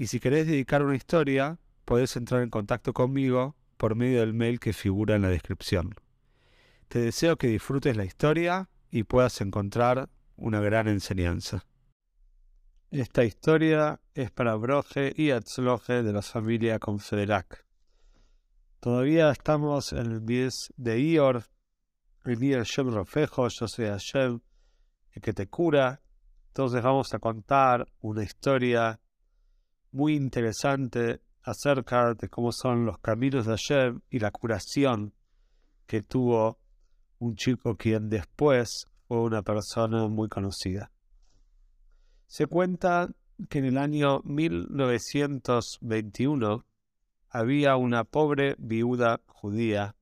y si querés dedicar una historia, podés entrar en contacto conmigo por medio del mail que figura en la descripción. Te deseo que disfrutes la historia y puedas encontrar una gran enseñanza. Esta historia es para Broje y Atzloje de la familia Confederac. Todavía estamos en el mes de Ior, el día del Shem Rofejo, yo soy Hashem, el que te cura. Entonces vamos a contar una historia muy interesante acerca de cómo son los caminos de Hashem y la curación que tuvo un chico quien después fue una persona muy conocida. Se cuenta que en el año 1921 había una pobre viuda judía.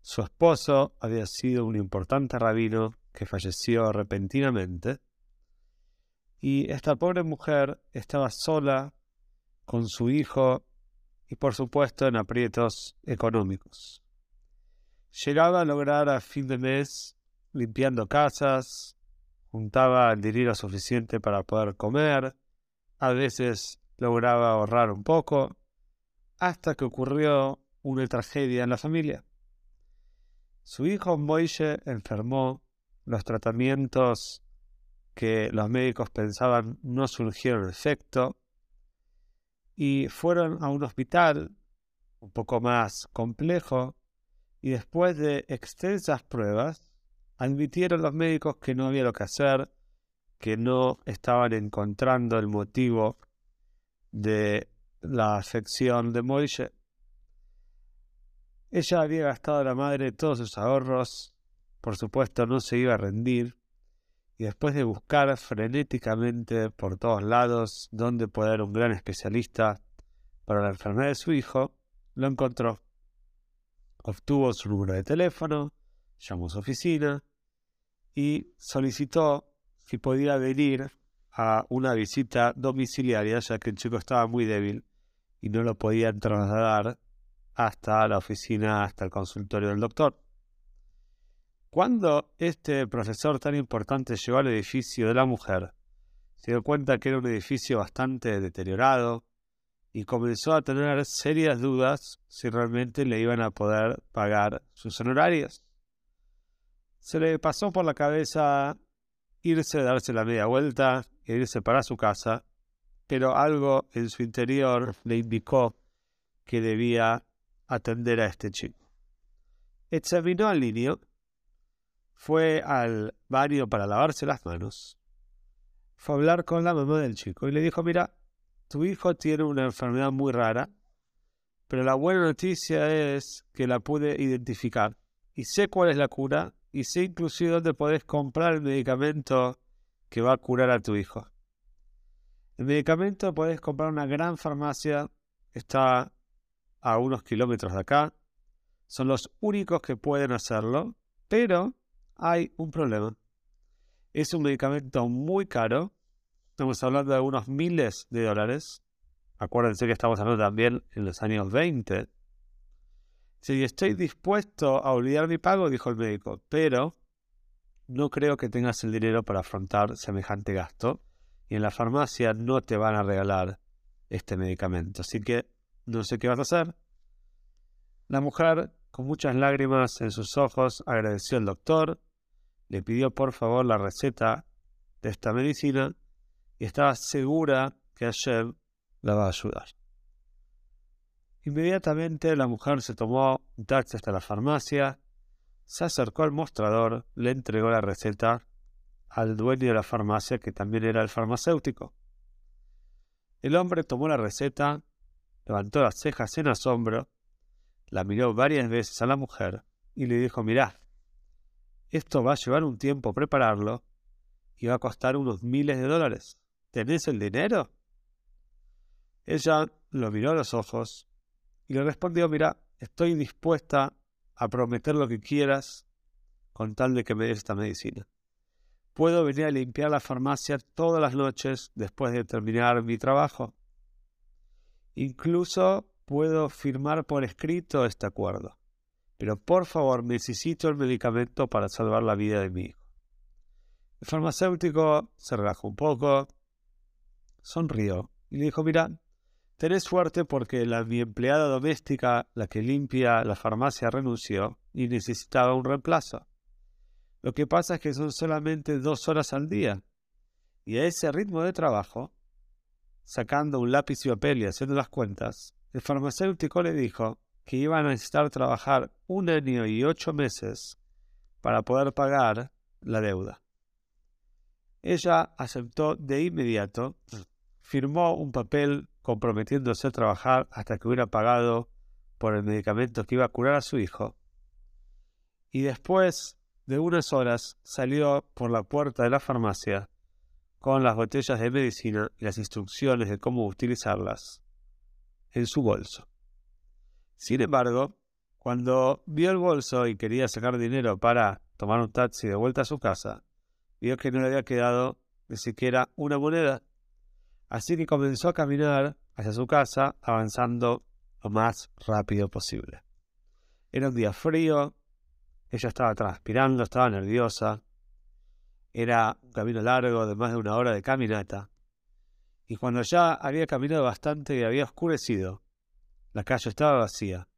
Su esposo había sido un importante rabino que falleció repentinamente y esta pobre mujer estaba sola con su hijo y por supuesto en aprietos económicos. Llegaba a lograr a fin de mes limpiando casas, juntaba el dinero suficiente para poder comer, a veces lograba ahorrar un poco, hasta que ocurrió una tragedia en la familia. Su hijo Moishe enfermó, los tratamientos que los médicos pensaban no surgieron efecto y fueron a un hospital un poco más complejo y después de extensas pruebas admitieron los médicos que no había lo que hacer, que no estaban encontrando el motivo de la afección de Moishe. Ella había gastado a la madre todos sus ahorros, por supuesto no se iba a rendir, y después de buscar frenéticamente por todos lados dónde poder un gran especialista para la enfermedad de su hijo, lo encontró. Obtuvo su número de teléfono, llamó a su oficina y solicitó si podía venir a una visita domiciliaria, ya que el chico estaba muy débil y no lo podían trasladar hasta la oficina, hasta el consultorio del doctor. Cuando este profesor tan importante llegó al edificio de la mujer, se dio cuenta que era un edificio bastante deteriorado y comenzó a tener serias dudas si realmente le iban a poder pagar sus honorarios. Se le pasó por la cabeza irse, darse la media vuelta e irse para su casa, pero algo en su interior le indicó que debía atender a este chico. Examinó al niño fue al baño para lavarse las manos, fue a hablar con la mamá del chico y le dijo, mira, tu hijo tiene una enfermedad muy rara, pero la buena noticia es que la pude identificar y sé cuál es la cura y sé inclusive dónde podés comprar el medicamento que va a curar a tu hijo. El medicamento podés comprar en una gran farmacia, está a unos kilómetros de acá, son los únicos que pueden hacerlo, pero hay un problema. Es un medicamento muy caro. Estamos hablando de unos miles de dólares. Acuérdense que estamos hablando también en los años 20. Si estoy dispuesto a olvidar mi pago, dijo el médico, pero no creo que tengas el dinero para afrontar semejante gasto y en la farmacia no te van a regalar este medicamento. Así que no sé qué vas a hacer. La mujer, con muchas lágrimas en sus ojos, agradeció al doctor le pidió por favor la receta de esta medicina y estaba segura que Hashem la va a ayudar. Inmediatamente la mujer se tomó un taxi hasta la farmacia, se acercó al mostrador, le entregó la receta al dueño de la farmacia, que también era el farmacéutico. El hombre tomó la receta, levantó las cejas en asombro, la miró varias veces a la mujer y le dijo, mirá, esto va a llevar un tiempo prepararlo y va a costar unos miles de dólares. ¿Tenés el dinero? Ella lo miró a los ojos y le respondió, mira, estoy dispuesta a prometer lo que quieras con tal de que me des esta medicina. Puedo venir a limpiar la farmacia todas las noches después de terminar mi trabajo. Incluso puedo firmar por escrito este acuerdo. Pero por favor, necesito el medicamento para salvar la vida de mi hijo. El farmacéutico se relajó un poco, sonrió y le dijo, mira, tenés suerte porque la, mi empleada doméstica, la que limpia la farmacia, renunció y necesitaba un reemplazo. Lo que pasa es que son solamente dos horas al día. Y a ese ritmo de trabajo, sacando un lápiz y papel y haciendo las cuentas, el farmacéutico le dijo que iban a necesitar trabajar un año y ocho meses para poder pagar la deuda. Ella aceptó de inmediato, firmó un papel comprometiéndose a trabajar hasta que hubiera pagado por el medicamento que iba a curar a su hijo, y después de unas horas salió por la puerta de la farmacia con las botellas de medicina y las instrucciones de cómo utilizarlas en su bolso. Sin embargo, cuando vio el bolso y quería sacar dinero para tomar un taxi de vuelta a su casa, vio que no le había quedado ni siquiera una moneda. Así que comenzó a caminar hacia su casa, avanzando lo más rápido posible. Era un día frío, ella estaba transpirando, estaba nerviosa. Era un camino largo de más de una hora de caminata. Y cuando ya había caminado bastante y había oscurecido, la calle estaba vacía.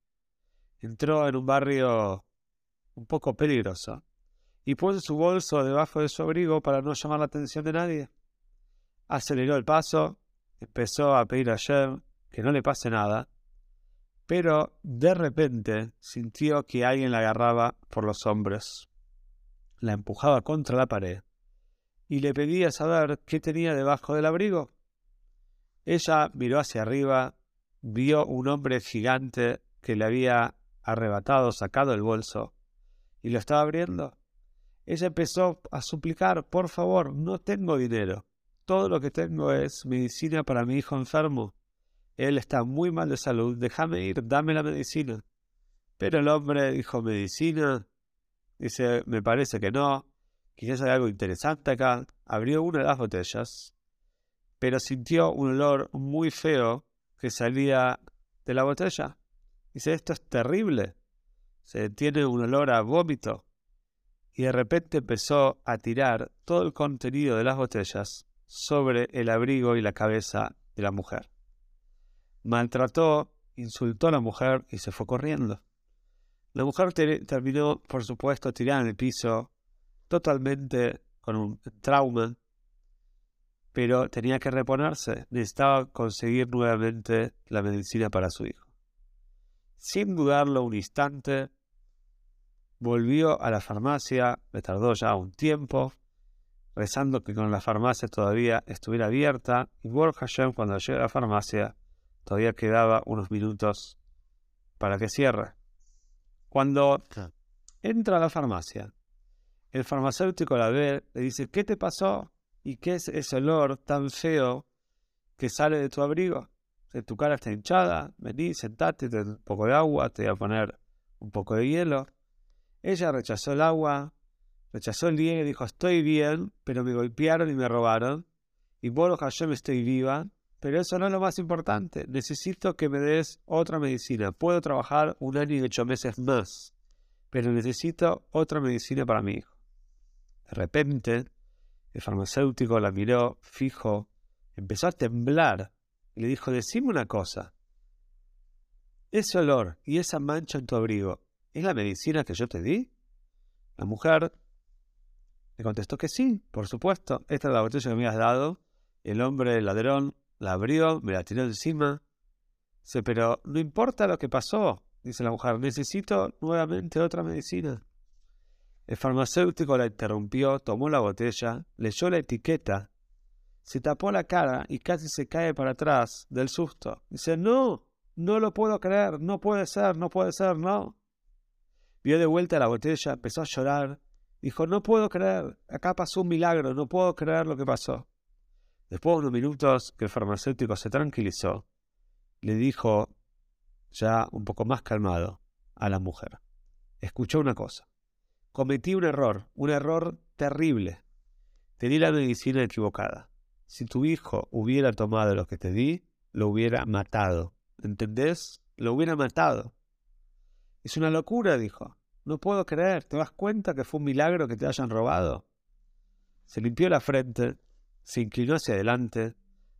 Entró en un barrio un poco peligroso y puso su bolso debajo de su abrigo para no llamar la atención de nadie. Aceleró el paso, empezó a pedir a Jem que no le pase nada, pero de repente sintió que alguien la agarraba por los hombros, la empujaba contra la pared y le pedía saber qué tenía debajo del abrigo. Ella miró hacia arriba, vio un hombre gigante que le había arrebatado, sacado el bolso, y lo estaba abriendo. Ella empezó a suplicar, por favor, no tengo dinero. Todo lo que tengo es medicina para mi hijo enfermo. Él está muy mal de salud, déjame ir, dame la medicina. Pero el hombre dijo, ¿medicina? Dice, me parece que no. Quizás hay algo interesante acá. Abrió una de las botellas, pero sintió un olor muy feo que salía de la botella. Dice, esto es terrible. Se tiene un olor a vómito y de repente empezó a tirar todo el contenido de las botellas sobre el abrigo y la cabeza de la mujer. Maltrató, insultó a la mujer y se fue corriendo. La mujer terminó, por supuesto, tirada en el piso, totalmente con un trauma, pero tenía que reponerse, necesitaba conseguir nuevamente la medicina para su hijo. Sin dudarlo un instante, Volvió a la farmacia, le tardó ya un tiempo, rezando que con la farmacia todavía estuviera abierta, y Borja cuando llega a la farmacia, todavía quedaba unos minutos para que cierre. Cuando entra a la farmacia, el farmacéutico la ve, le dice, ¿qué te pasó? ¿Y qué es ese olor tan feo que sale de tu abrigo? Tu cara está hinchada, vení, sentate, te un poco de agua, te voy a poner un poco de hielo. Ella rechazó el agua, rechazó el día y dijo, estoy bien, pero me golpearon y me robaron. Y bueno, me estoy viva, pero eso no es lo más importante. Necesito que me des otra medicina. Puedo trabajar un año y ocho meses más, pero necesito otra medicina para mi hijo. De repente, el farmacéutico la miró fijo, empezó a temblar y le dijo, decime una cosa. Ese olor y esa mancha en tu abrigo, ¿Es la medicina que yo te di? La mujer le contestó que sí, por supuesto. Esta es la botella que me has dado. El hombre, el ladrón, la abrió, me la tiró encima. Dice, pero no importa lo que pasó, dice la mujer, necesito nuevamente otra medicina. El farmacéutico la interrumpió, tomó la botella, leyó la etiqueta, se tapó la cara y casi se cae para atrás del susto. Dice, no, no lo puedo creer, no puede ser, no puede ser, no. Vio de vuelta la botella, empezó a llorar. Dijo, no puedo creer, acá pasó un milagro, no puedo creer lo que pasó. Después de unos minutos que el farmacéutico se tranquilizó, le dijo, ya un poco más calmado, a la mujer. Escuchó una cosa. Cometí un error, un error terrible. Te di la medicina equivocada. Si tu hijo hubiera tomado lo que te di, lo hubiera matado. ¿Entendés? Lo hubiera matado. Es una locura, dijo. No puedo creer. ¿Te das cuenta que fue un milagro que te hayan robado? Se limpió la frente, se inclinó hacia adelante,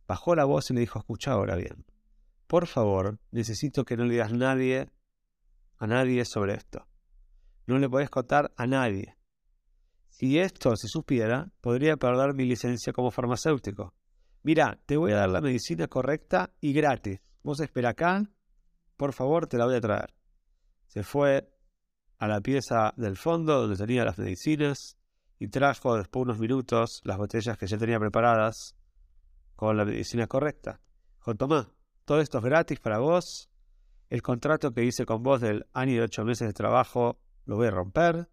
bajó la voz y le dijo, escucha ahora bien. Por favor, necesito que no le digas nadie, a nadie sobre esto. No le podés contar a nadie. Si esto se supiera, podría perder mi licencia como farmacéutico. Mira, te voy a dar la medicina correcta y gratis. Vos espera acá, por favor, te la voy a traer. Se fue a la pieza del fondo donde tenía las medicinas y trajo después de unos minutos las botellas que ya tenía preparadas con la medicina correcta. Dijo, tomá, todo esto es gratis para vos. El contrato que hice con vos del año y ocho meses de trabajo lo voy a romper.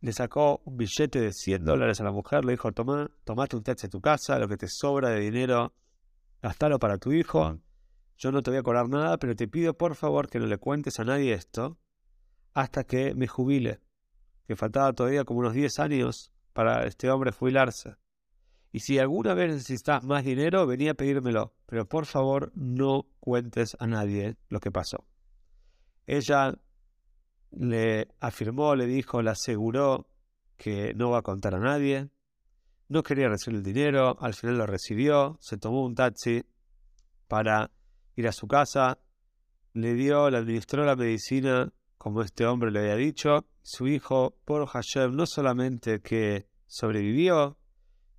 Le sacó un billete de 100 dólares a la mujer, le dijo, toma, tomate un taxi a tu casa, lo que te sobra de dinero, gastalo para tu hijo. Yo no te voy a cobrar nada, pero te pido por favor que no le cuentes a nadie esto hasta que me jubile, que faltaba todavía como unos 10 años para este hombre jubilarse. Y si alguna vez necesitas más dinero, venía a pedírmelo, pero por favor no cuentes a nadie lo que pasó. Ella le afirmó, le dijo, le aseguró que no va a contar a nadie. No quería recibir el dinero, al final lo recibió, se tomó un taxi para ir a su casa, le dio, le administró la medicina como este hombre le había dicho. Su hijo, por Hashem, no solamente que sobrevivió,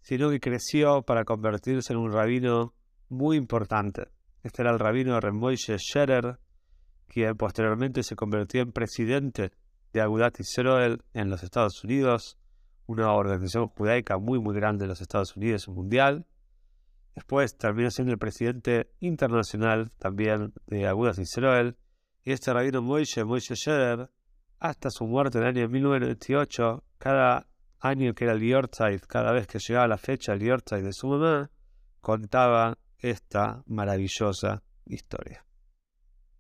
sino que creció para convertirse en un rabino muy importante. Este era el rabino Remoishe Scherer, quien posteriormente se convirtió en presidente de Agudat Israel en los Estados Unidos, una organización judaica muy muy grande en los Estados Unidos mundial. Después terminó siendo el presidente internacional también de Agudat Israel. Y este rabino Moishe, Moishe Scherer, hasta su muerte en el año 1998, cada año que era el Yortzeit, cada vez que llegaba la fecha del Yortzeit de su mamá, contaba esta maravillosa historia.